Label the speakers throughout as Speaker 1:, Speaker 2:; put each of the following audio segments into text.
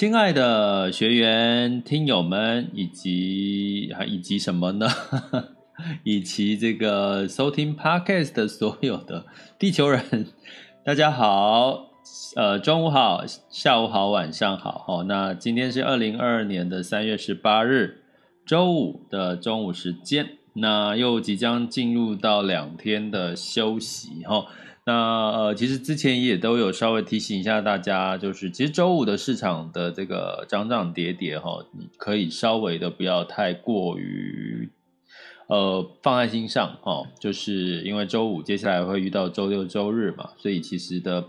Speaker 1: 亲爱的学员、听友们，以及还以及什么呢？以及这个收听 Podcast 的所有的地球人，大家好，呃，中午好，下午好，晚上好。哦，那今天是二零二二年的三月十八日，周五的中午时间，那又即将进入到两天的休息，哈。那呃，其实之前也都有稍微提醒一下大家，就是其实周五的市场的这个涨涨跌跌哈，你可以稍微的不要太过于呃放在心上哈，就是因为周五接下来会遇到周六周日嘛，所以其实的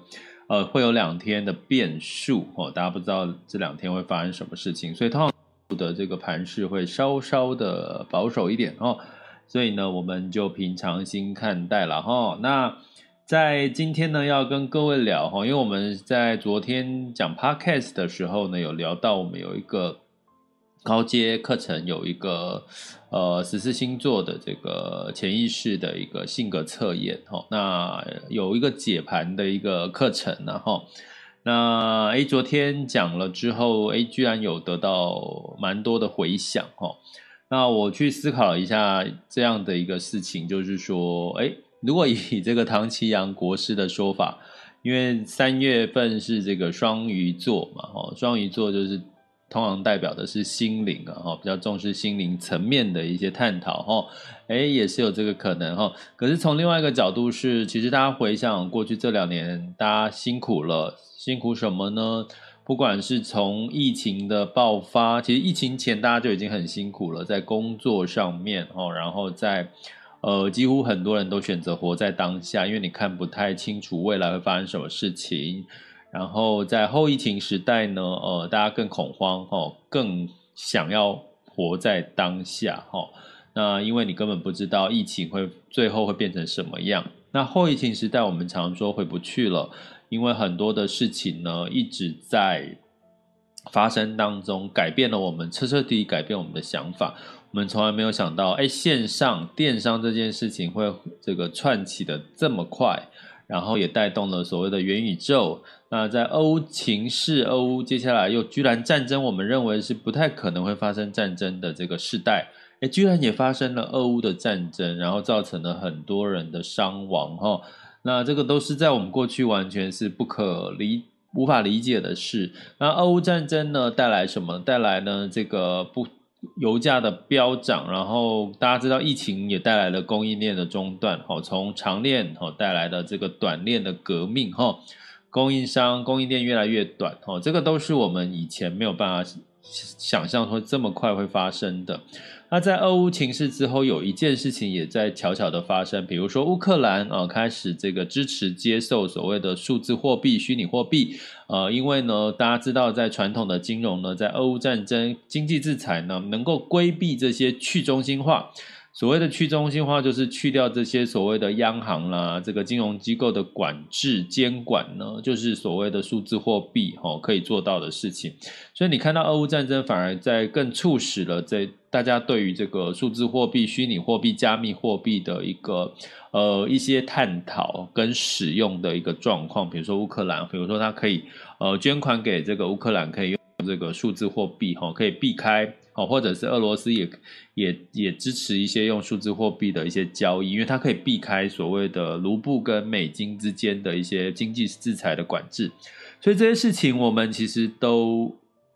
Speaker 1: 呃会有两天的变数哦，大家不知道这两天会发生什么事情，所以通常的这个盘势会稍稍的保守一点哦，所以呢，我们就平常心看待了哈，那。在今天呢，要跟各位聊哈，因为我们在昨天讲 podcast 的时候呢，有聊到我们有一个高阶课程，有一个呃十四星座的这个潜意识的一个性格测验哈，那有一个解盘的一个课程然后，那诶昨天讲了之后，诶居然有得到蛮多的回响哈，那我去思考一下这样的一个事情，就是说，诶如果以这个唐綺阳国师的说法，因为三月份是这个双鱼座嘛，哈，双鱼座就是通常代表的是心灵啊，哈，比较重视心灵层面的一些探讨，哈，哎，也是有这个可能，哈。可是从另外一个角度是，其实大家回想过去这两年，大家辛苦了，辛苦什么呢？不管是从疫情的爆发，其实疫情前大家就已经很辛苦了，在工作上面，哈，然后在。呃，几乎很多人都选择活在当下，因为你看不太清楚未来会发生什么事情。然后在后疫情时代呢，呃，大家更恐慌哦，更想要活在当下哦。那因为你根本不知道疫情会最后会变成什么样。那后疫情时代，我们常说回不去了，因为很多的事情呢一直在发生当中，改变了我们，彻彻底底改变我们的想法。我们从来没有想到，哎，线上电商这件事情会这个串起的这么快，然后也带动了所谓的元宇宙。那在俄乌情势，俄乌接下来又居然战争，我们认为是不太可能会发生战争的这个时代，哎，居然也发生了俄乌的战争，然后造成了很多人的伤亡，哈。那这个都是在我们过去完全是不可理、无法理解的事。那俄乌战争呢，带来什么？带来呢这个不。油价的飙涨，然后大家知道疫情也带来了供应链的中断，哦，从长链哦带来的这个短链的革命，哈，供应商供应链越来越短，哦，这个都是我们以前没有办法想象说这么快会发生的。那在俄乌情势之后，有一件事情也在悄悄的发生，比如说乌克兰啊开始这个支持接受所谓的数字货币、虚拟货币，呃，因为呢大家知道，在传统的金融呢，在俄乌战争、经济制裁呢，能够规避这些去中心化。所谓的去中心化，就是去掉这些所谓的央行啦，这个金融机构的管制监管呢，就是所谓的数字货币哦，可以做到的事情。所以你看到俄乌战争，反而在更促使了这大家对于这个数字货币、虚拟货币、加密货币的一个呃一些探讨跟使用的一个状况。比如说乌克兰，比如说他可以呃捐款给这个乌克兰，可以用这个数字货币哈，可以避开。哦，或者是俄罗斯也也也支持一些用数字货币的一些交易，因为它可以避开所谓的卢布跟美金之间的一些经济制裁的管制，所以这些事情我们其实都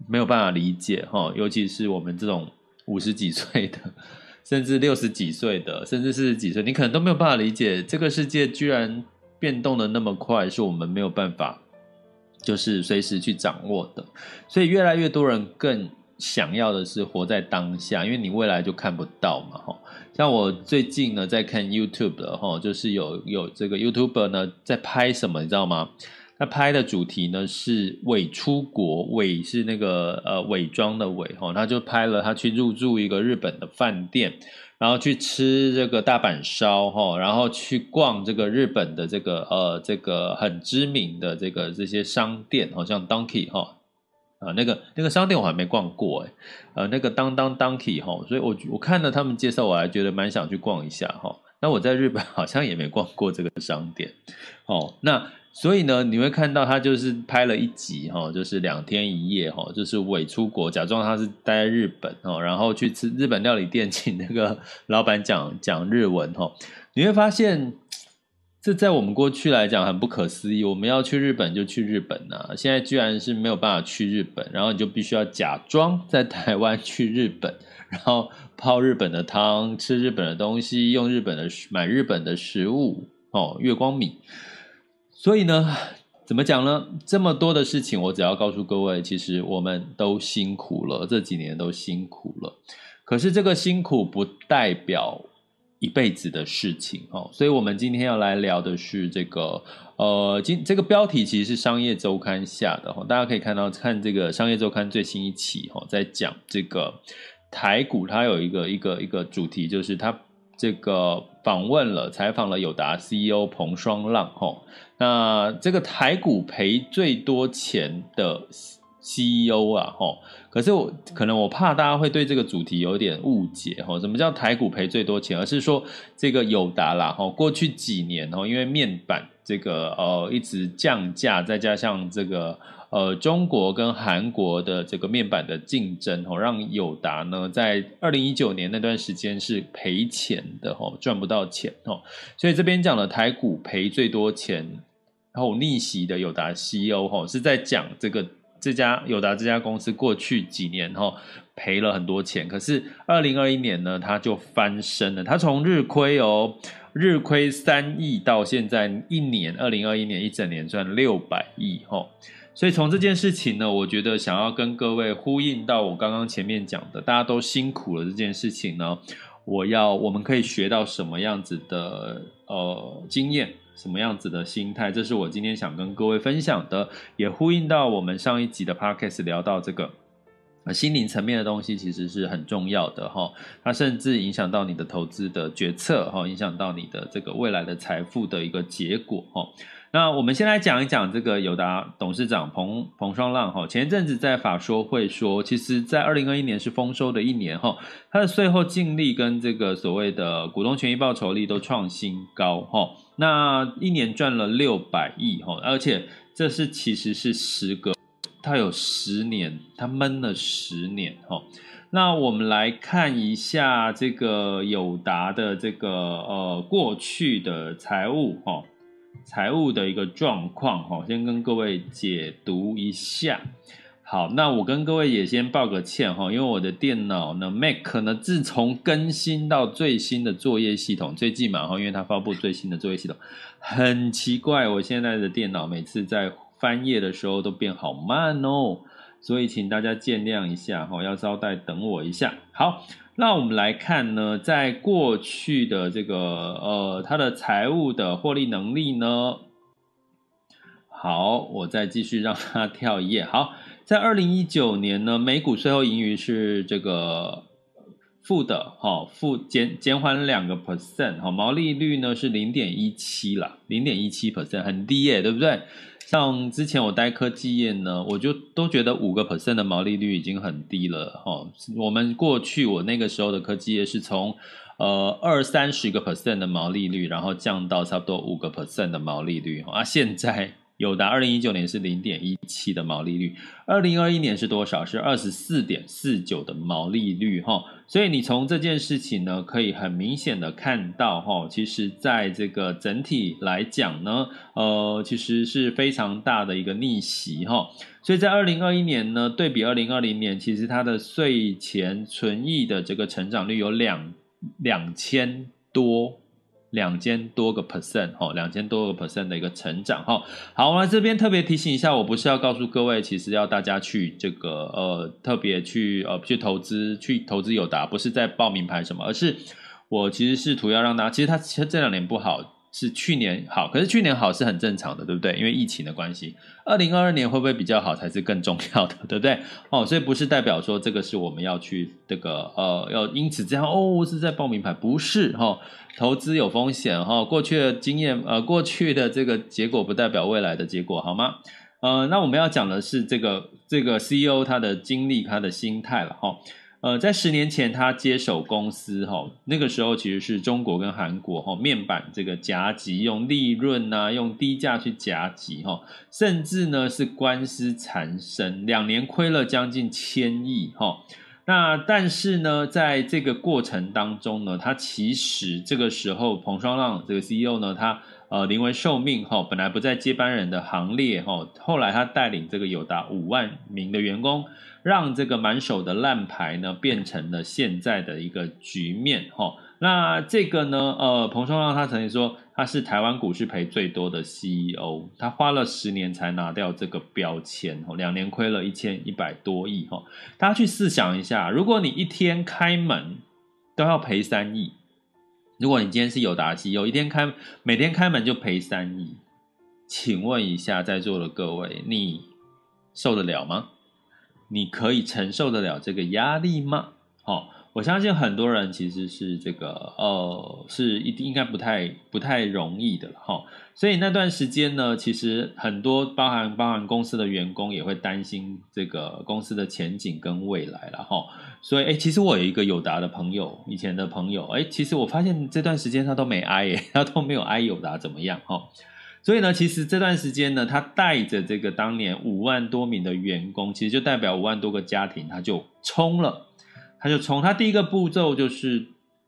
Speaker 1: 没有办法理解哈，尤其是我们这种五十几岁的，甚至六十几岁的，甚至四十几岁，你可能都没有办法理解这个世界居然变动的那么快，是我们没有办法就是随时去掌握的，所以越来越多人更。想要的是活在当下，因为你未来就看不到嘛，哈。像我最近呢在看 YouTube 的哈，就是有有这个 YouTuber 呢在拍什么，你知道吗？他拍的主题呢是伪出国，伪是那个呃伪装的伪哈，他就拍了他去入住一个日本的饭店，然后去吃这个大阪烧哈，然后去逛这个日本的这个呃这个很知名的这个这些商店，好像 Donkey 哈。啊，那个那个商店我还没逛过哎，呃，那个当当 Donkey 哈，所以我我看了他们介绍，我还觉得蛮想去逛一下哈。那我在日本好像也没逛过这个商店，哦，那所以呢，你会看到他就是拍了一集哈，就是两天一夜哈，就是伪出国，假装他是待在日本哦，然后去吃日本料理店，请那个老板讲讲日文哈，你会发现。这在我们过去来讲很不可思议，我们要去日本就去日本啊，现在居然是没有办法去日本，然后你就必须要假装在台湾去日本，然后泡日本的汤，吃日本的东西，用日本的买日本的食物哦，月光米。所以呢，怎么讲呢？这么多的事情，我只要告诉各位，其实我们都辛苦了，这几年都辛苦了。可是这个辛苦不代表。一辈子的事情哦，所以我们今天要来聊的是这个，呃，今这个标题其实是商业周刊下的哈，大家可以看到看这个商业周刊最新一期哈，在讲这个台股，它有一个一个一个主题，就是它这个访问了采访了友达 CEO 彭双浪哈，那这个台股赔最多钱的。CEO 啊，吼，可是我可能我怕大家会对这个主题有点误解，吼，什么叫台股赔最多钱？而是说这个友达啦，吼，过去几年，吼，因为面板这个呃一直降价，再加上这个呃中国跟韩国的这个面板的竞争，吼，让友达呢在二零一九年那段时间是赔钱的，吼，赚不到钱，吼，所以这边讲的台股赔最多钱，然后逆袭的友达 CEO，吼，是在讲这个。这家友达这家公司过去几年哈赔了很多钱，可是二零二一年呢，它就翻身了。它从日亏哦，日亏三亿到现在一年，二零二一年一整年赚六百亿哈。所以从这件事情呢，我觉得想要跟各位呼应到我刚刚前面讲的，大家都辛苦了这件事情呢，我要我们可以学到什么样子的呃经验。什么样子的心态？这是我今天想跟各位分享的，也呼应到我们上一集的 podcast 聊到这个，心灵层面的东西其实是很重要的哈，它甚至影响到你的投资的决策哈，影响到你的这个未来的财富的一个结果哈。那我们先来讲一讲这个友达董事长彭彭双浪哈，前一阵子在法说会说，其实，在二零二一年是丰收的一年哈，他的税后净利跟这个所谓的股东权益报酬率都创新高哈，那一年赚了六百亿哈，而且这是其实是十个，他有十年，他闷了十年哈。那我们来看一下这个友达的这个呃过去的财务哈。财务的一个状况，哈，先跟各位解读一下。好，那我跟各位也先报个歉，哈，因为我的电脑呢，Mac 呢，自从更新到最新的作业系统，最近嘛，哈，因为它发布最新的作业系统，很奇怪，我现在的电脑每次在翻页的时候都变好慢哦，所以请大家见谅一下，哈，要稍待等我一下。好。那我们来看呢，在过去的这个呃，它的财务的获利能力呢，好，我再继续让它跳一页。好，在二零一九年呢，每股税后盈余是这个负的，哈，负减减缓两个 percent，哈，毛利率呢是零点一七啦，零点一七 percent，很低耶，对不对？像之前我待科技业呢，我就都觉得五个 percent 的毛利率已经很低了哈。我们过去我那个时候的科技业是从呃二三十个 percent 的毛利率，然后降到差不多五个 percent 的毛利率啊。现在友达二零一九年是零点一七的毛利率，二零二一年是多少？是二十四点四九的毛利率哈。所以你从这件事情呢，可以很明显的看到哈，其实在这个整体来讲呢，呃，其实是非常大的一个逆袭哈。所以在二零二一年呢，对比二零二零年，其实它的税前存益的这个成长率有两两千多。两千多个 percent 哈，两千多个 percent 的一个成长哈。好，我们这边特别提醒一下，我不是要告诉各位，其实要大家去这个呃特别去呃去投资去投资友达，不是在报名牌什么，而是我其实试图要让大家，其实他其实这两年不好。是去年好，可是去年好是很正常的，对不对？因为疫情的关系。二零二二年会不会比较好才是更重要的，对不对？哦，所以不是代表说这个是我们要去这个呃，要因此这样哦，是在报名牌，不是哈、哦。投资有风险哈、哦，过去的经验呃，过去的这个结果不代表未来的结果，好吗？呃，那我们要讲的是这个这个 CEO 他的经历，他的心态了哈。哦呃，在十年前他接手公司哈，那个时候其实是中国跟韩国哈面板这个夹击，用利润呐，用低价去夹击哈，甚至呢是官司缠身，两年亏了将近千亿哈。那但是呢，在这个过程当中呢，他其实这个时候彭双浪这个 CEO 呢，他呃临危受命哈，本来不在接班人的行列哈，后来他带领这个有达五万名的员工。让这个满手的烂牌呢，变成了现在的一个局面哈。那这个呢，呃，彭双浪他曾经说他是台湾股市赔最多的 CEO，他花了十年才拿掉这个标签，两年亏了一千一百多亿哈。大家去试想一下，如果你一天开门都要赔三亿，如果你今天是有达 CEO，一天开每天开门就赔三亿，请问一下在座的各位，你受得了吗？你可以承受得了这个压力吗？哦，我相信很多人其实是这个，呃，是一定应该不太不太容易的哈、所以那段时间呢，其实很多包含包含公司的员工也会担心这个公司的前景跟未来了哈、所以，哎，其实我有一个友达的朋友，以前的朋友，哎，其实我发现这段时间他都没挨，他都没有挨友达怎么样哈。所以呢，其实这段时间呢，他带着这个当年五万多名的员工，其实就代表五万多个家庭，他就冲了，他就从。他第一个步骤就是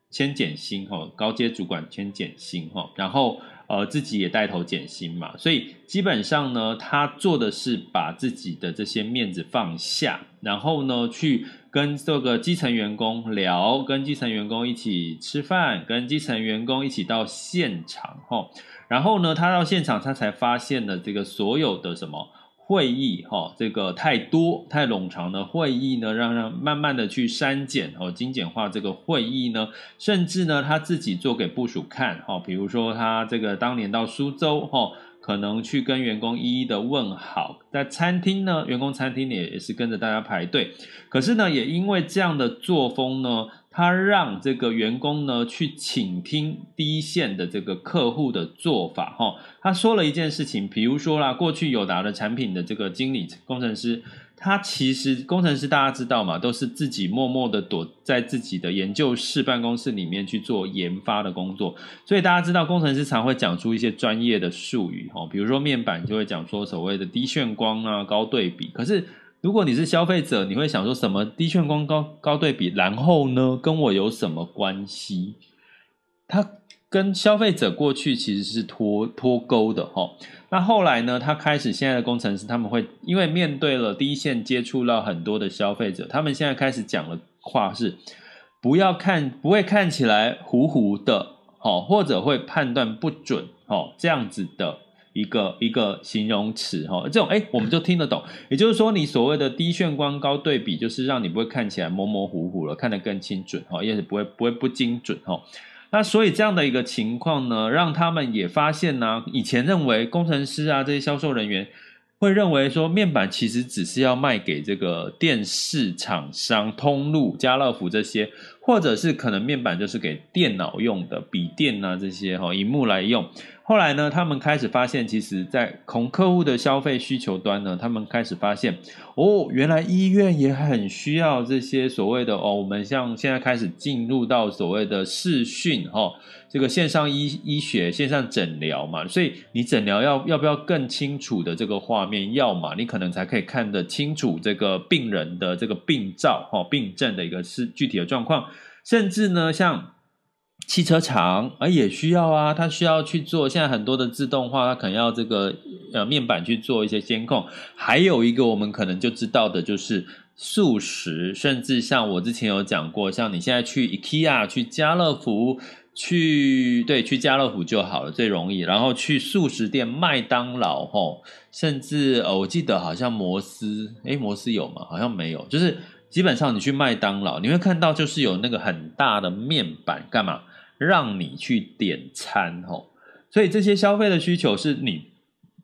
Speaker 1: 先减薪哈，高阶主管先减薪哈，然后呃自己也带头减薪嘛。所以基本上呢，他做的是把自己的这些面子放下，然后呢去跟这个基层员工聊，跟基层员工一起吃饭，跟基层员工一起到现场哈。然后呢，他到现场，他才发现了这个所有的什么会议哈，这个太多太冗长的会议呢，让让慢慢的去删减哦，精简化这个会议呢，甚至呢他自己做给部署看哈，比如说他这个当年到苏州哈，可能去跟员工一一的问好，在餐厅呢，员工餐厅也也是跟着大家排队，可是呢，也因为这样的作风呢。他让这个员工呢去倾听第一线的这个客户的做法，哈，他说了一件事情，比如说啦，过去友达的产品的这个经理工程师，他其实工程师大家知道嘛，都是自己默默的躲在自己的研究室办公室里面去做研发的工作，所以大家知道工程师常会讲出一些专业的术语，哈，比如说面板就会讲说所谓的低眩光啊、高对比，可是。如果你是消费者，你会想说什么低券光高高对比，然后呢，跟我有什么关系？他跟消费者过去其实是脱脱钩的哈。那后来呢，他开始现在的工程师他们会因为面对了第一线接触到很多的消费者，他们现在开始讲的话是不要看不会看起来糊糊的，或者会判断不准，这样子的。一个一个形容词哈，这种哎，我们就听得懂。也就是说，你所谓的低眩光高对比，就是让你不会看起来模模糊糊了，看得更精准哈，也是不会不会不精准哈。那所以这样的一个情况呢，让他们也发现呢，以前认为工程师啊这些销售人员会认为说，面板其实只是要卖给这个电视厂商、通路、家乐福这些。或者是可能面板就是给电脑用的，笔电啊这些哈，荧幕来用。后来呢，他们开始发现，其实，在从客户的消费需求端呢，他们开始发现，哦，原来医院也很需要这些所谓的哦，我们像现在开始进入到所谓的视讯哈，这个线上医医学、线上诊疗嘛，所以你诊疗要要不要更清楚的这个画面？要嘛，你可能才可以看得清楚这个病人的这个病灶哈、病症的一个是具体的状况，甚至呢，像。汽车厂啊也需要啊，它需要去做。现在很多的自动化，它可能要这个呃面板去做一些监控。还有一个我们可能就知道的就是素食，甚至像我之前有讲过，像你现在去 IKEA、去家乐福、去对去家乐福就好了，最容易。然后去素食店麦当劳吼，甚至呃我记得好像摩斯，诶摩斯有吗？好像没有。就是基本上你去麦当劳，你会看到就是有那个很大的面板，干嘛？让你去点餐吼，所以这些消费的需求是你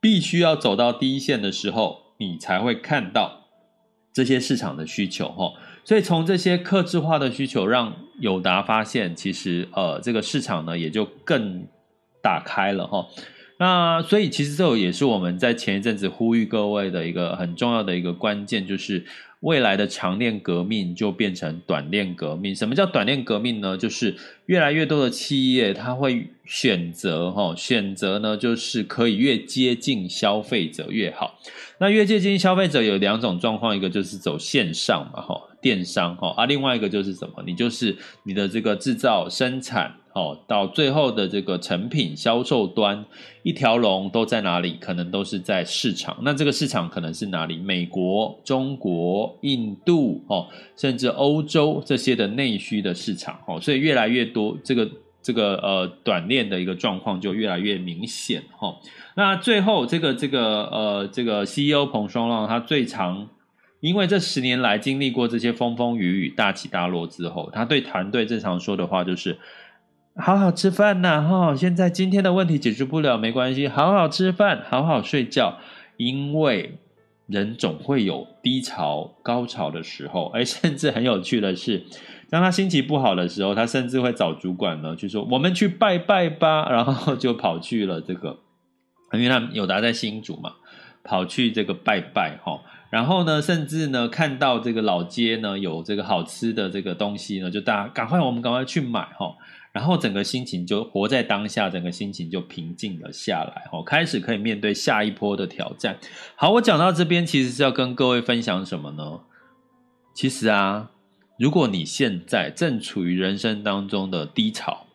Speaker 1: 必须要走到第一线的时候，你才会看到这些市场的需求吼。所以从这些客制化的需求，让友达发现，其实呃这个市场呢也就更打开了哈。那所以其实这也是我们在前一阵子呼吁各位的一个很重要的一个关键，就是。未来的长链革命就变成短链革命。什么叫短链革命呢？就是越来越多的企业，它会选择哈，选择呢，就是可以越接近消费者越好。那越接近消费者有两种状况，一个就是走线上嘛，哈，电商哈，啊，另外一个就是什么？你就是你的这个制造生产。哦，到最后的这个成品销售端，一条龙都在哪里？可能都是在市场。那这个市场可能是哪里？美国、中国、印度，哦，甚至欧洲这些的内需的市场。哦，所以越来越多这个这个呃短链的一个状况就越来越明显。哈，那最后这个这个呃这个 CEO 彭双浪他最常，因为这十年来经历过这些风风雨雨、大起大落之后，他对团队最常说的话就是。好好吃饭呐，哈！现在今天的问题解决不了没关系，好好吃饭，好好睡觉，因为人总会有低潮、高潮的时候。哎，甚至很有趣的是，当他心情不好的时候，他甚至会找主管呢，去说：“我们去拜拜吧。”然后就跑去了这个，因为他友达在新竹嘛，跑去这个拜拜哈。然后呢，甚至呢，看到这个老街呢有这个好吃的这个东西呢，就大家赶快，我们赶快去买哈。然后整个心情就活在当下，整个心情就平静了下来，哦，开始可以面对下一波的挑战。好，我讲到这边，其实是要跟各位分享什么呢？其实啊，如果你现在正处于人生当中的低潮，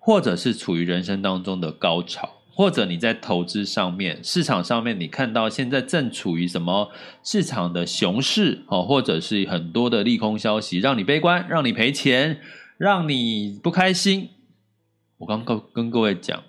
Speaker 1: 或者是处于人生当中的高潮，或者你在投资上面、市场上面，你看到现在正处于什么市场的熊市，哦，或者是很多的利空消息，让你悲观，让你赔钱。让你不开心。我刚刚跟各位讲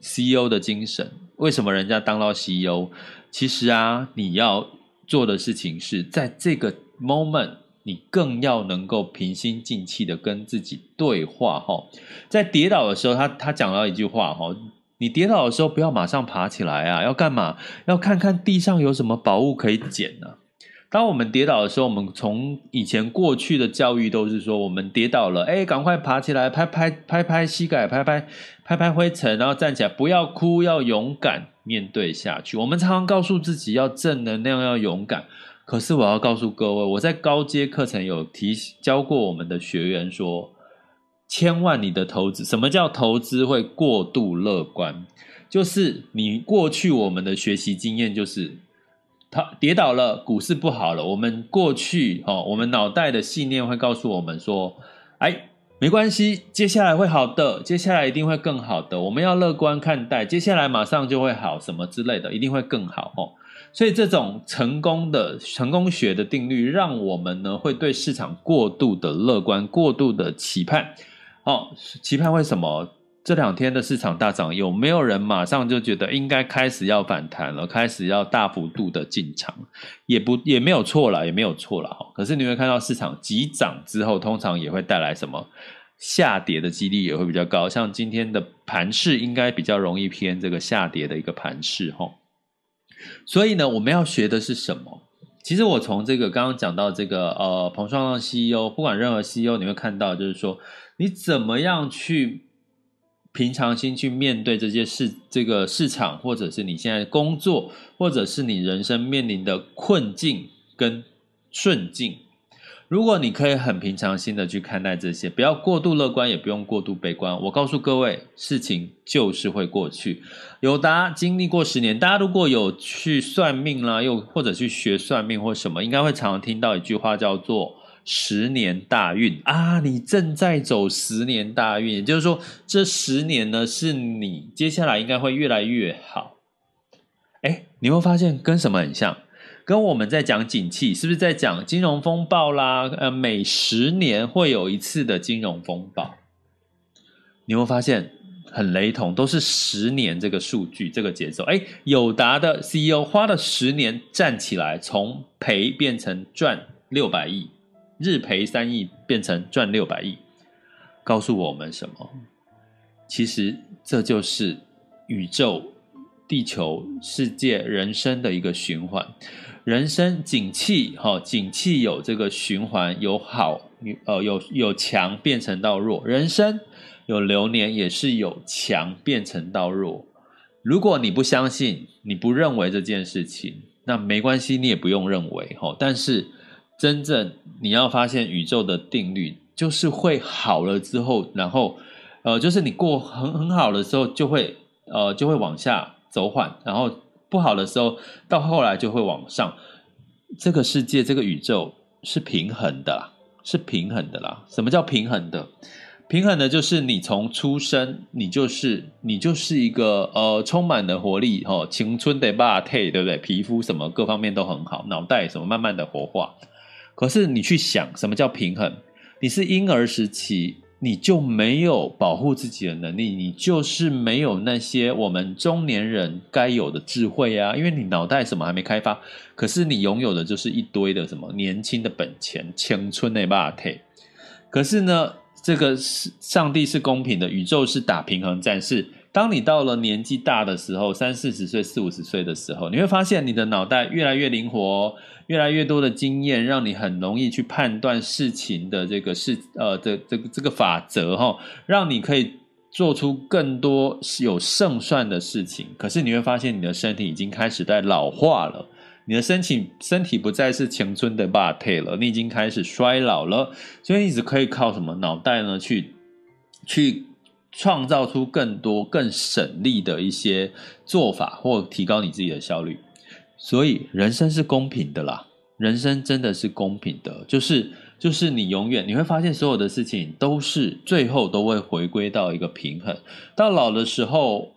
Speaker 1: ，CEO 的精神，为什么人家当到 CEO？其实啊，你要做的事情是在这个 moment，你更要能够平心静气的跟自己对话。哈，在跌倒的时候，他他讲到一句话，哈，你跌倒的时候不要马上爬起来啊，要干嘛？要看看地上有什么宝物可以捡呢？当我们跌倒的时候，我们从以前过去的教育都是说，我们跌倒了，哎，赶快爬起来，拍拍拍拍膝盖，拍拍拍拍灰尘，然后站起来，不要哭，要勇敢面对下去。我们常常告诉自己要正能量，要勇敢。可是我要告诉各位，我在高阶课程有提教过我们的学员说，千万你的投资，什么叫投资会过度乐观？就是你过去我们的学习经验就是。他跌倒了，股市不好了。我们过去哦，我们脑袋的信念会告诉我们说：“哎，没关系，接下来会好的，接下来一定会更好的。我们要乐观看待，接下来马上就会好，什么之类的，一定会更好哦。”所以这种成功的成功学的定律，让我们呢会对市场过度的乐观，过度的期盼。哦，期盼为什么？这两天的市场大涨，有没有人马上就觉得应该开始要反弹了，开始要大幅度的进场？也不也没有错了，也没有错了哈。可是你会看到市场急涨之后，通常也会带来什么下跌的几率也会比较高。像今天的盘势应该比较容易偏这个下跌的一个盘势哈。所以呢，我们要学的是什么？其实我从这个刚刚讲到这个呃，彭双浪 CEO，不管任何 CEO，你会看到就是说，你怎么样去平常心去面对这些市这个市场，或者是你现在工作，或者是你人生面临的困境跟顺境。如果你可以很平常心的去看待这些，不要过度乐观，也不用过度悲观。我告诉各位，事情就是会过去。友达经历过十年，大家如果有去算命啦，又或者去学算命或什么，应该会常常听到一句话，叫做“十年大运”啊，你正在走十年大运，也就是说，这十年呢，是你接下来应该会越来越好。哎，你会发现跟什么很像？跟我们在讲景气，是不是在讲金融风暴啦？呃，每十年会有一次的金融风暴，你会发现很雷同，都是十年这个数据，这个节奏。哎，友达的 CEO 花了十年站起来，从赔变成赚六百亿，日赔三亿变成赚六百亿，告诉我们什么？其实这就是宇宙、地球、世界、人生的一个循环。人生景气，哈，景气有这个循环，有好，呃，有有强变成到弱。人生有流年，也是有强变成到弱。如果你不相信，你不认为这件事情，那没关系，你也不用认为，哈。但是真正你要发现宇宙的定律，就是会好了之后，然后，呃，就是你过很很好的时候，就会，呃，就会往下走缓，然后。不好的时候，到后来就会往上。这个世界，这个宇宙是平衡的啦，是平衡的啦。什么叫平衡的？平衡的就是你从出生，你就是你就是一个呃充满了活力哦，青春的霸体，对不对？皮肤什么各方面都很好，脑袋什么慢慢的活化。可是你去想，什么叫平衡？你是婴儿时期。你就没有保护自己的能力，你就是没有那些我们中年人该有的智慧啊！因为你脑袋什么还没开发，可是你拥有的就是一堆的什么年轻的本钱、青春的肉体。可是呢，这个是上帝是公平的，宇宙是打平衡战士。当你到了年纪大的时候，三四十岁、四五十岁的时候，你会发现你的脑袋越来越灵活。越来越多的经验，让你很容易去判断事情的这个事，呃，这这个这个法则哈，让你可以做出更多有胜算的事情。可是你会发现，你的身体已经开始在老化了，你的身体身体不再是青春的肉体了，你已经开始衰老了。所以你只可以靠什么脑袋呢？去去创造出更多更省力的一些做法，或提高你自己的效率。所以人生是公平的啦，人生真的是公平的，就是就是你永远你会发现所有的事情都是最后都会回归到一个平衡。到老的时候，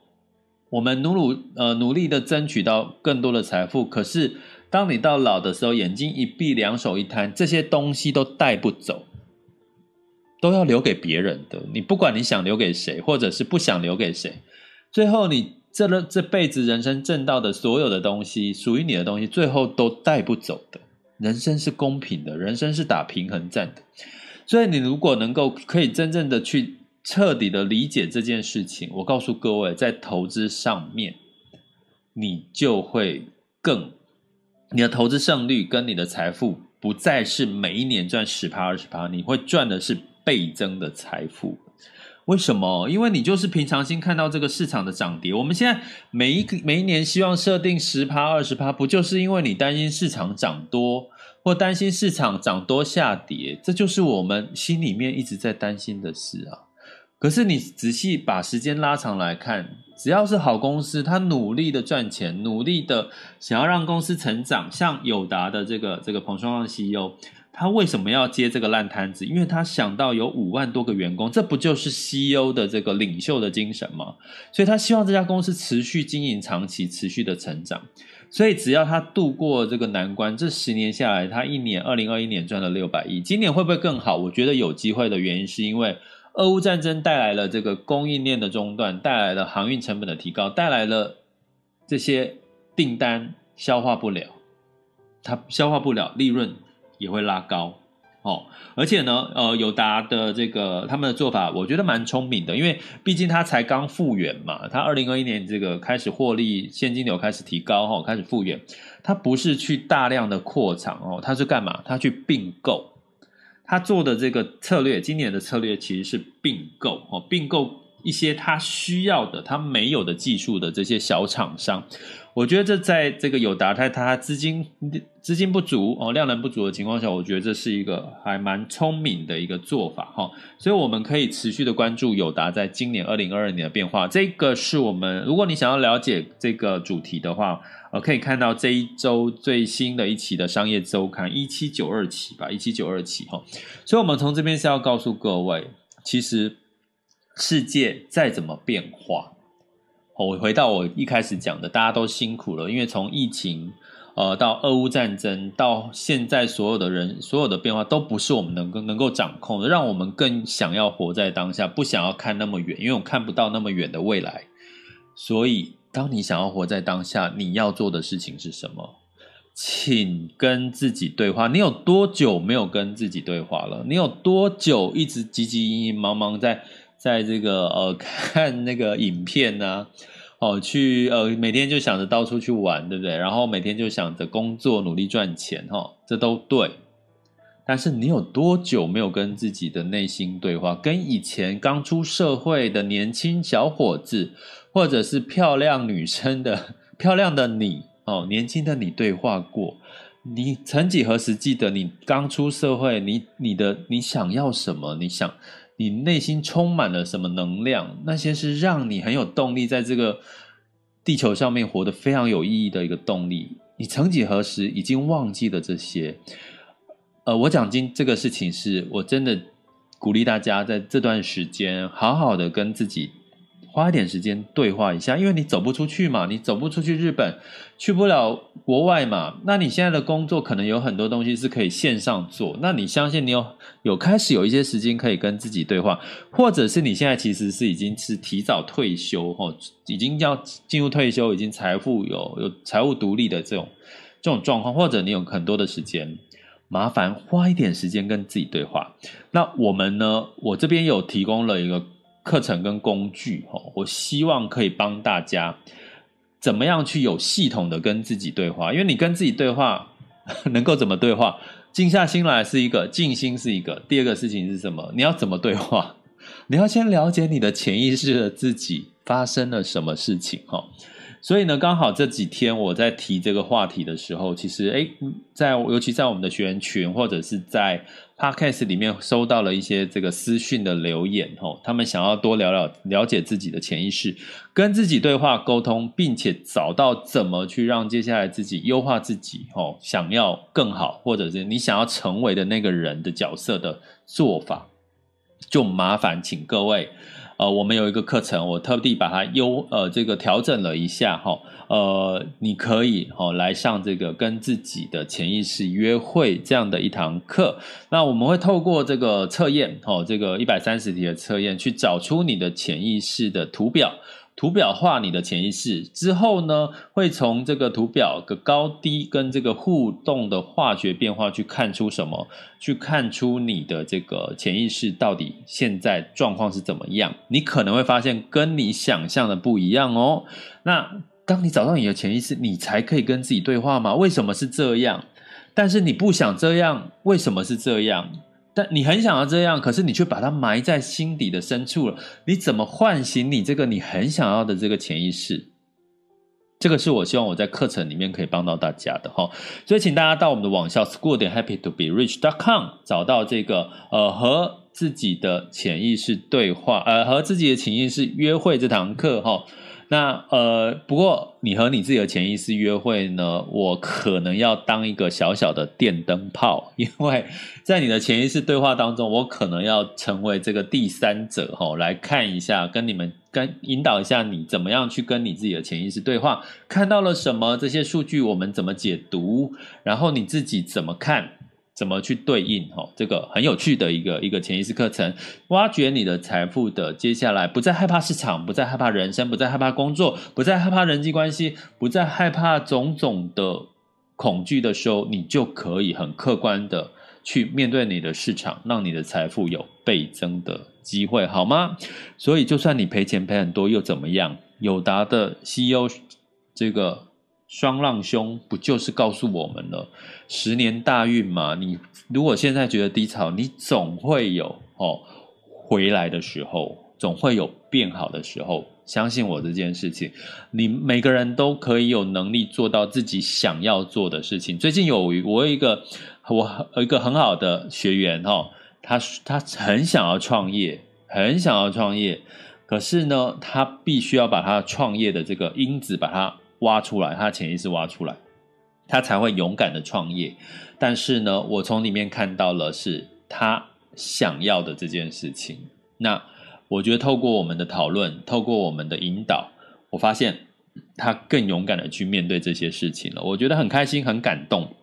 Speaker 1: 我们努努呃努力的争取到更多的财富，可是当你到老的时候，眼睛一闭，两手一摊，这些东西都带不走，都要留给别人的。你不管你想留给谁，或者是不想留给谁，最后你。这了这辈子人生挣到的所有的东西，属于你的东西，最后都带不走的。人生是公平的，人生是打平衡战的。所以，你如果能够可以真正的去彻底的理解这件事情，我告诉各位，在投资上面，你就会更，你的投资胜率跟你的财富不再是每一年赚十趴二十趴，你会赚的是倍增的财富。为什么？因为你就是平常心看到这个市场的涨跌。我们现在每一个每一年希望设定十趴二十趴，不就是因为你担心市场涨多，或担心市场涨多下跌？这就是我们心里面一直在担心的事啊。可是你仔细把时间拉长来看，只要是好公司，他努力的赚钱，努力的想要让公司成长，像友达的这个这个彭双浪 CEO。他为什么要接这个烂摊子？因为他想到有五万多个员工，这不就是 CEO 的这个领袖的精神吗？所以他希望这家公司持续经营长期、持续的成长。所以只要他度过这个难关，这十年下来，他一年二零二一年赚了六百亿，今年会不会更好？我觉得有机会的原因是因为俄乌战争带来了这个供应链的中断，带来了航运成本的提高，带来了这些订单消化不了，他消化不了利润。也会拉高，哦。而且呢，呃，友达的这个他们的做法，我觉得蛮聪明的，因为毕竟他才刚复原嘛，他二零二一年这个开始获利，现金流开始提高哈，开始复原，他不是去大量的扩厂哦，他是干嘛？他去并购，他做的这个策略，今年的策略其实是并购哦，并购一些他需要的、他没有的技术的这些小厂商。我觉得这在这个友达它它资金资金不足哦，量能不足的情况下，我觉得这是一个还蛮聪明的一个做法哈，所以我们可以持续的关注友达在今年二零二二年的变化。这个是我们如果你想要了解这个主题的话，呃，可以看到这一周最新的一期的商业周刊一七九二期吧，一七九二期哈。所以，我们从这边是要告诉各位，其实世界再怎么变化。我回到我一开始讲的，大家都辛苦了，因为从疫情，呃，到俄乌战争，到现在所有的人，所有的变化都不是我们能够能够掌控的，让我们更想要活在当下，不想要看那么远，因为我看不到那么远的未来。所以，当你想要活在当下，你要做的事情是什么？请跟自己对话。你有多久没有跟自己对话了？你有多久一直急急、忙忙在？在这个呃 看那个影片呢、啊，哦去呃每天就想着到处去玩，对不对？然后每天就想着工作努力赚钱，哈、哦，这都对。但是你有多久没有跟自己的内心对话？跟以前刚出社会的年轻小伙子，或者是漂亮女生的漂亮的你哦，年轻的你对话过？你曾几何时记得你刚出社会，你你的你想要什么？你想？你内心充满了什么能量？那些是让你很有动力，在这个地球上面活得非常有意义的一个动力。你曾几何时已经忘记了这些？呃，我讲今这个事情是我真的鼓励大家在这段时间好好的跟自己。花一点时间对话一下，因为你走不出去嘛，你走不出去日本，去不了国外嘛。那你现在的工作可能有很多东西是可以线上做。那你相信你有有开始有一些时间可以跟自己对话，或者是你现在其实是已经是提早退休哦，已经要进入退休，已经财富有有财务独立的这种这种状况，或者你有很多的时间，麻烦花一点时间跟自己对话。那我们呢？我这边有提供了一个。课程跟工具，我希望可以帮大家怎么样去有系统的跟自己对话。因为你跟自己对话，能够怎么对话？静下心来是一个，静心是一个。第二个事情是什么？你要怎么对话？你要先了解你的潜意识的自己发生了什么事情，哈。所以呢，刚好这几天我在提这个话题的时候，其实诶，在尤其在我们的学员群或者是在 Podcast 里面收到了一些这个私讯的留言，吼，他们想要多聊聊了解自己的潜意识，跟自己对话沟通，并且找到怎么去让接下来自己优化自己，吼，想要更好，或者是你想要成为的那个人的角色的做法，就麻烦请各位。呃，我们有一个课程，我特地把它优呃这个调整了一下哈，呃，你可以哦来上这个跟自己的潜意识约会这样的一堂课。那我们会透过这个测验哦，这个一百三十题的测验，去找出你的潜意识的图表。图表化你的潜意识之后呢，会从这个图表的高低跟这个互动的化学变化去看出什么？去看出你的这个潜意识到底现在状况是怎么样？你可能会发现跟你想象的不一样哦。那当你找到你的潜意识，你才可以跟自己对话吗？为什么是这样？但是你不想这样，为什么是这样？但你很想要这样，可是你却把它埋在心底的深处了。你怎么唤醒你这个你很想要的这个潜意识？这个是我希望我在课程里面可以帮到大家的哈。所以请大家到我们的网校 school 点 happy to be rich dot com 找到这个呃和自己的潜意识对话，呃和自己的潜意识约会这堂课哈。那呃，不过你和你自己的潜意识约会呢，我可能要当一个小小的电灯泡，因为在你的潜意识对话当中，我可能要成为这个第三者哈，来看一下，跟你们跟引导一下你怎么样去跟你自己的潜意识对话，看到了什么，这些数据我们怎么解读，然后你自己怎么看。怎么去对应？哈，这个很有趣的一个一个潜意识课程，挖掘你的财富的。接下来，不再害怕市场，不再害怕人生，不再害怕工作，不再害怕人际关系，不再害怕种种的恐惧的时候，你就可以很客观的去面对你的市场，让你的财富有倍增的机会，好吗？所以，就算你赔钱赔很多又怎么样？友达的 CEO 这个双浪兄不就是告诉我们了，十年大运嘛？你如果现在觉得低潮，你总会有哦回来的时候，总会有变好的时候。相信我这件事情，你每个人都可以有能力做到自己想要做的事情。最近有我有一个我有一个很好的学员哈，他他很想要创业，很想要创业，可是呢，他必须要把他创业的这个因子把它挖出来，他潜意识挖出来，他才会勇敢的创业。但是呢，我从里面看到了是他想要的这件事情，那。我觉得透过我们的讨论，透过我们的引导，我发现他更勇敢的去面对这些事情了。我觉得很开心，很感动。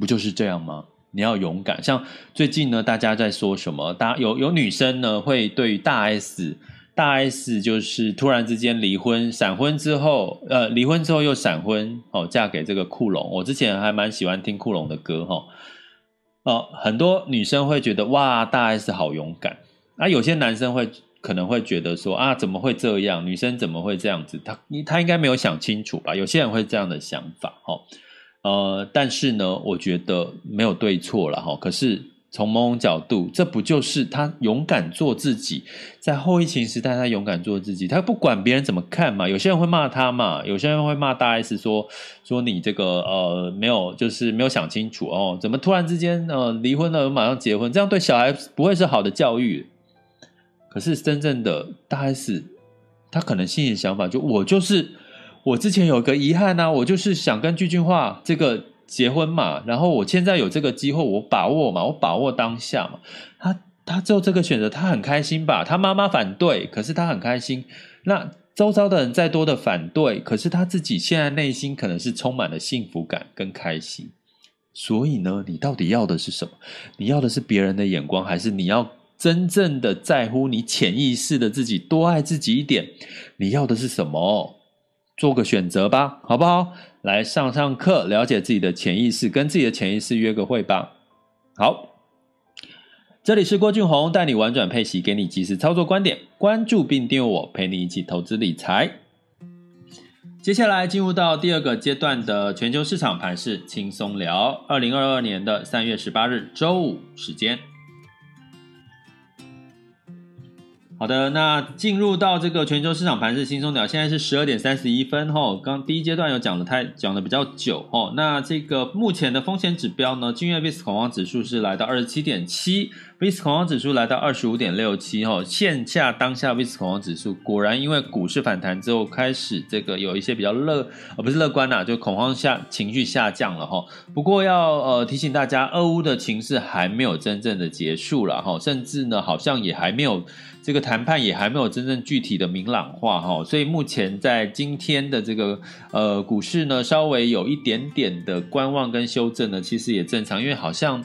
Speaker 1: 不就是这样吗？你要勇敢。像最近呢，大家在说什么？大家有有女生呢，会对于大 S，大 S 就是突然之间离婚，闪婚之后，呃，离婚之后又闪婚，哦，嫁给这个库龙。我之前还蛮喜欢听库龙的歌，哈，哦，很多女生会觉得哇，大 S 好勇敢。啊，有些男生会可能会觉得说啊，怎么会这样？女生怎么会这样子？他他应该没有想清楚吧？有些人会这样的想法，哈，呃，但是呢，我觉得没有对错了，哈。可是从某种角度，这不就是他勇敢做自己，在后疫情时代，他勇敢做自己，他不管别人怎么看嘛。有些人会骂他嘛，有些人会骂大 S 说说你这个呃没有，就是没有想清楚哦，怎么突然之间呃离婚了，马上结婚，这样对小孩不会是好的教育。可是真正的大 S，他可能心里想法就我就是我之前有个遗憾啊，我就是想跟具俊樺这个结婚嘛，然后我现在有这个机会，我把握嘛，我把握当下嘛。他他做这个选择，他很开心吧？他妈妈反对，可是他很开心。那周遭的人再多的反对，可是他自己现在内心可能是充满了幸福感跟开心。所以呢，你到底要的是什么？你要的是别人的眼光，还是你要？真正的在乎你潜意识的自己，多爱自己一点。你要的是什么？做个选择吧，好不好？来上上课，了解自己的潜意识，跟自己的潜意识约个会吧。好，这里是郭俊宏，带你玩转配息，给你及时操作观点。关注并订阅我，陪你一起投资理财。接下来进入到第二个阶段的全球市场盘势轻松聊。二零二二年的三月十八日周五时间。好的，那进入到这个全球市场盘是轻松点，现在是十二点三十一分哈。刚第一阶段有讲的太讲的比较久哈。那这个目前的风险指标呢，今日 VIX 恐慌指数是来到二十七点七，VIX 恐慌指数来到二十五点六七哈。线下当下 VIX 恐慌指数果然因为股市反弹之后开始这个有一些比较乐，呃不是乐观呐，就恐慌下情绪下降了哈。不过要呃提醒大家，俄乌的情势还没有真正的结束了哈，甚至呢好像也还没有。这个谈判也还没有真正具体的明朗化哈，所以目前在今天的这个呃股市呢，稍微有一点点的观望跟修正呢，其实也正常，因为好像。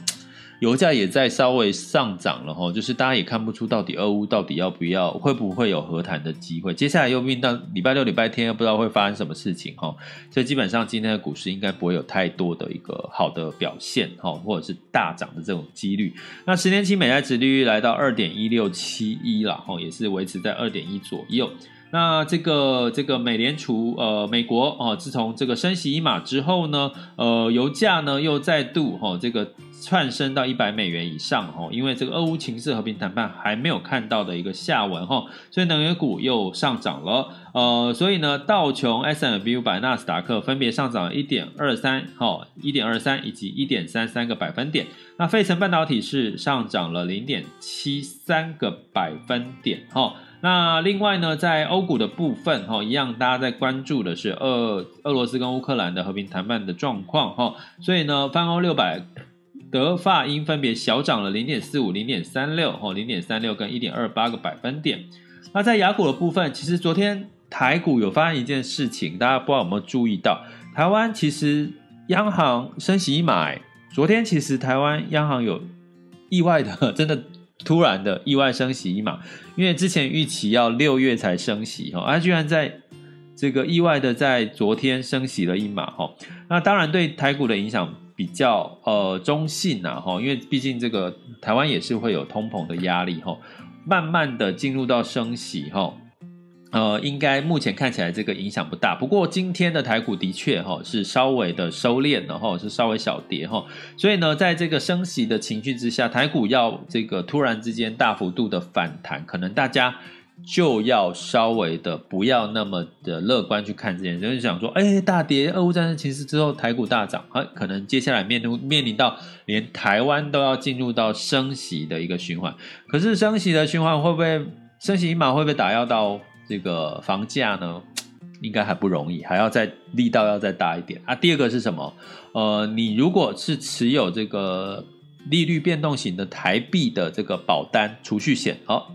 Speaker 1: 油价也在稍微上涨了哈，就是大家也看不出到底俄乌到底要不要，会不会有和谈的机会。接下来又面到礼拜六、礼拜天，又不知道会发生什么事情哈，所以基本上今天的股市应该不会有太多的一个好的表现哈，或者是大涨的这种几率。那十年期美债殖利率来到二点一六七一了哈，也是维持在二点一左右。那这个这个美联储呃美国哦，自从这个升息一码之后呢，呃油价呢又再度哈这个窜升到一百美元以上哈，因为这个俄乌情势和平谈判还没有看到的一个下文哈，所以能源股又上涨了，呃所以呢道琼 S&P 500纳斯达克分别上涨了一点二三哈一点二三以及一点三三个百分点，那费城半导体是上涨了零点七三个百分点哈。那另外呢，在欧股的部分，哈，一样大家在关注的是俄俄罗斯跟乌克兰的和平谈判的状况，哈，所以呢，泛欧六百德法英分别小涨了零点四五、零点三六，哈，零点三六跟一点二八个百分点。那在雅股的部分，其实昨天台股有发生一件事情，大家不知道有没有注意到？台湾其实央行升息一码，昨天其实台湾央行有意外的，真的。突然的意外升息一码，因为之前预期要六月才升息哈，啊居然在这个意外的在昨天升息了一码哈，那当然对台股的影响比较呃中性呐，哈，因为毕竟这个台湾也是会有通膨的压力，哈，慢慢的进入到升息，哈。呃，应该目前看起来这个影响不大。不过今天的台股的确哈是稍微的收敛了哈，是稍微小跌哈。所以呢，在这个升息的情绪之下，台股要这个突然之间大幅度的反弹，可能大家就要稍微的不要那么的乐观去看这件事，就想说，哎，大跌，俄乌战争情势之后，台股大涨，啊，可能接下来面临面临到连台湾都要进入到升息的一个循环。可是升息的循环会不会升息一码会不会打压到？这个房价呢，应该还不容易，还要再力道要再大一点啊。第二个是什么？呃，你如果是持有这个利率变动型的台币的这个保单储蓄险，好、哦，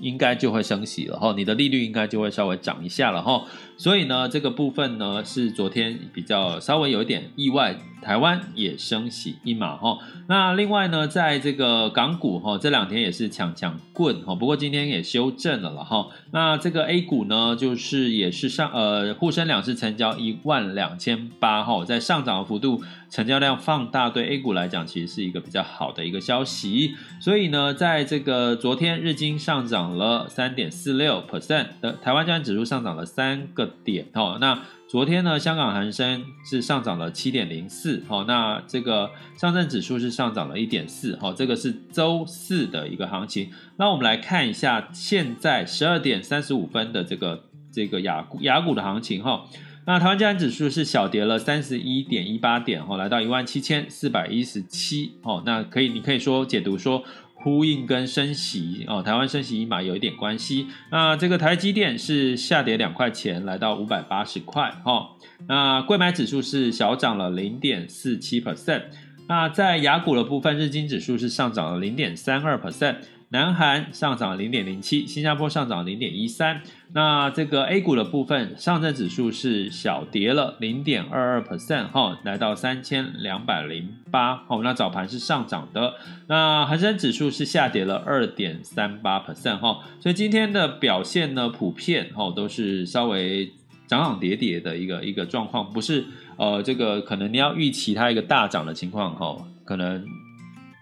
Speaker 1: 应该就会升息了哈、哦，你的利率应该就会稍微涨一下了哈。哦所以呢，这个部分呢是昨天比较稍微有一点意外，台湾也升息一码哈。那另外呢，在这个港股哈，这两天也是强强棍哈，不过今天也修正了了哈。那这个 A 股呢，就是也是上呃沪深两市成交一万两千八哈，在上涨的幅度，成交量放大，对 A 股来讲其实是一个比较好的一个消息。所以呢，在这个昨天日经上涨了三点四六 percent 的台湾加权指数上涨了三个。点哦，那昨天呢，香港恒生是上涨了七点零四，好，那这个上证指数是上涨了一点四，好，这个是周四的一个行情。那我们来看一下现在十二点三十五分的这个这个雅股亚股的行情哈。那台湾加权指数是小跌了三十一点一八点，哈，来到一万七千四百一十七，哦，那可以你可以说解读说。呼应跟升息哦，台湾升息一码有一点关系。那这个台积电是下跌两块钱，来到五百八十块哈。那柜买指数是小涨了零点四七 percent。那在雅股的部分，日经指数是上涨了零点三二 percent。南韩上涨零点零七，新加坡上涨零点一三。那这个 A 股的部分，上证指数是小跌了零点二二 percent 哈，来到三千两百零八。好，那早盘是上涨的。那恒生指数是下跌了二点三八 percent 哈。所以今天的表现呢，普遍哈都是稍微涨涨跌跌的一个一个状况，不是呃这个可能你要预期它一个大涨的情况哈，可能。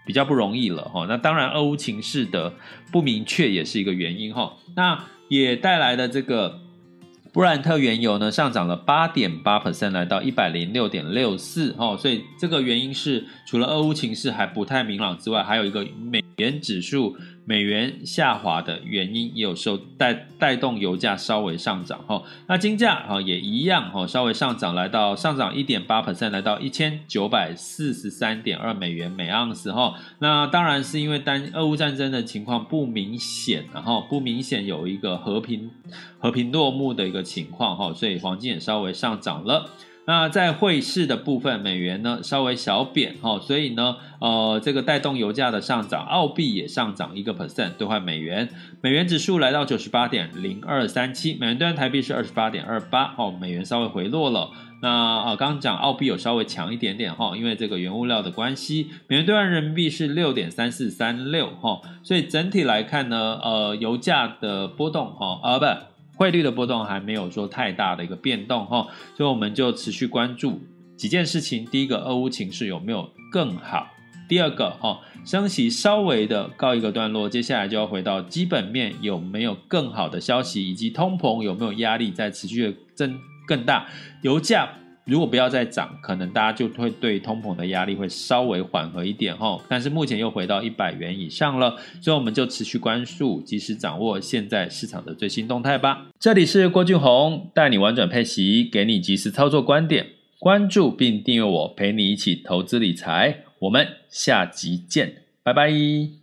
Speaker 1: 比较不容易了哈，那当然，俄乌情势的不明确也是一个原因哈。那也带来的这个布兰特原油呢，上涨了八点八 percent，来到一百零六点六四哈。所以这个原因是除了俄乌情势还不太明朗之外，还有一个美元指数。美元下滑的原因也有受带带动油价稍微上涨哈，那金价哈也一样哈，稍微上涨来到上涨一点八 percent，来到一千九百四十三点二美元每盎司哈。那当然是因为单俄乌战争的情况不明显，然后不明显有一个和平和平落幕的一个情况哈，所以黄金也稍微上涨了。那在汇市的部分，美元呢稍微小贬哈，所以呢，呃，这个带动油价的上涨，澳币也上涨一个 percent 兑换美元，美元指数来到九十八点零二三七，美元兑换台币是二十八点二八，哦，美元稍微回落了。那啊，刚刚讲澳币有稍微强一点点哈，因为这个原物料的关系，美元兑换人民币是六点三四三六哈，所以整体来看呢，呃，油价的波动哈，啊不。汇率的波动还没有说太大的一个变动哈，所以我们就持续关注几件事情。第一个，俄乌情势有没有更好？第二个，哈，升息稍微的告一个段落，接下来就要回到基本面有没有更好的消息，以及通膨有没有压力在持续的增更大，油价。如果不要再涨，可能大家就会对通膨的压力会稍微缓和一点哈。但是目前又回到一百元以上了，所以我们就持续关注，及时掌握现在市场的最新动态吧。这里是郭俊宏，带你玩转配息，给你及时操作观点。关注并订阅我，陪你一起投资理财。我们下集见，拜拜。